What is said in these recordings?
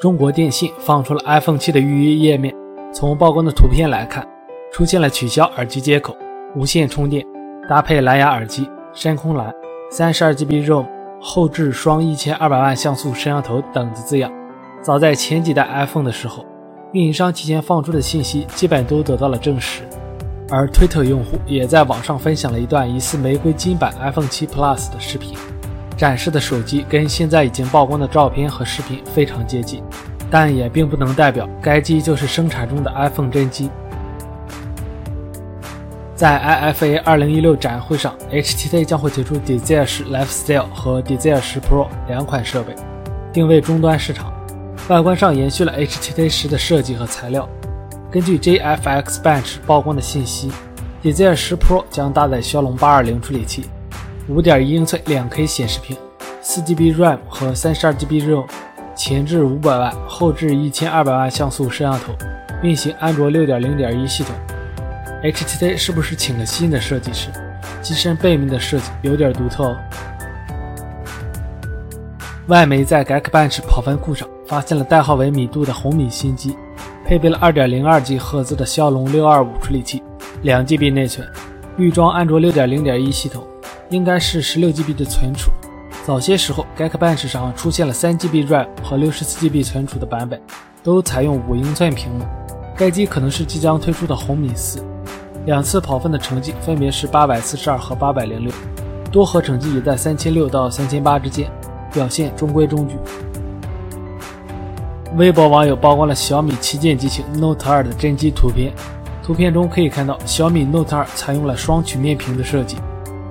中国电信放出了 iPhone 7的预约页面。从曝光的图片来看，出现了取消耳机接口、无线充电、搭配蓝牙耳机、深空蓝、32GB ROM、后置双1200万像素摄像头等的字样。早在前几代 iPhone 的时候，运营商提前放出的信息基本都得到了证实。而推特用户也在网上分享了一段疑似玫瑰金版 iPhone 7 Plus 的视频，展示的手机跟现在已经曝光的照片和视频非常接近，但也并不能代表该机就是生产中的 iPhone 真机。在 IFA 2016展会上，HTC 将会推出 Desire 10 Lifestyle 和 Desire 10 Pro 两款设备，定位终端市场，外观上延续了 HTC 10的设计和材料。根据 JFX Bench 曝光的信息，Desire 10 Pro 将搭载骁龙820处理器，5.1英寸 2K 显示屏，4GB RAM 和 32GB ROM，前置500万，后置1200万像素摄像头，运行安卓6.0.1系统。HTC 是不是请了新的设计师？机身背面的设计有点独特哦。外媒在 Geekbench 跑分库上发现了代号为米度的红米新机。配备了 2.02G 赫兹的骁龙625处理器，2GB 内存，预装安卓6.0.1系统，应该是 16GB 的存储。早些时候，Geekbench 上出现了 3GB RAM 和 64GB 存储的版本，都采用5英寸屏幕。该机可能是即将推出的红米四。两次跑分的成绩分别是842和806，多核成绩也在3600到3800之间，表现中规中矩。微博网友曝光了小米旗舰机型 Note 2的真机图片，图片中可以看到小米 Note 2采用了双曲面屏的设计，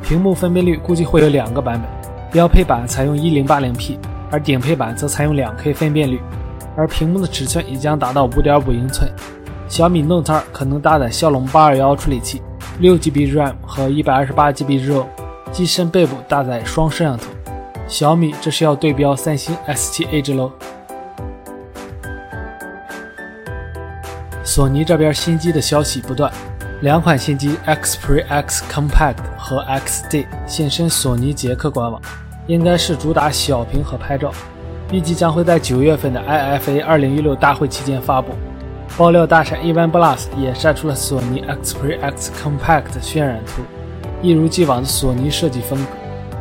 屏幕分辨率估计会有两个版本，标配版采用 1080P，而顶配版则采用 2K 分辨率，而屏幕的尺寸也将达到5.5英寸。小米 Note 2可能搭载骁龙821处理器，6GB RAM 和 128GB ROM，机身背部搭载双摄像头。小米这是要对标三星 S7 Edge 喽。索尼这边新机的消息不断，两款新机 xprix Compact 和 XZ 现身索尼捷克官网，应该是主打小屏和拍照，预计将会在九月份的 IFA 2016大会期间发布。爆料大厂 OnePlus 也晒出了索尼 xprix Compact 渲染图，一如既往的索尼设计风格，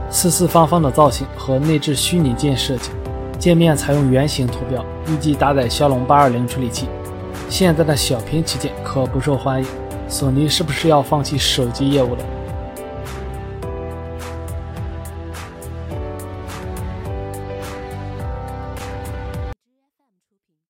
四四方方的造型和内置虚拟键设计，界面采用圆形图标，预计搭载骁龙820处理器。现在的小屏旗舰可不受欢迎，索尼是不是要放弃手机业务了？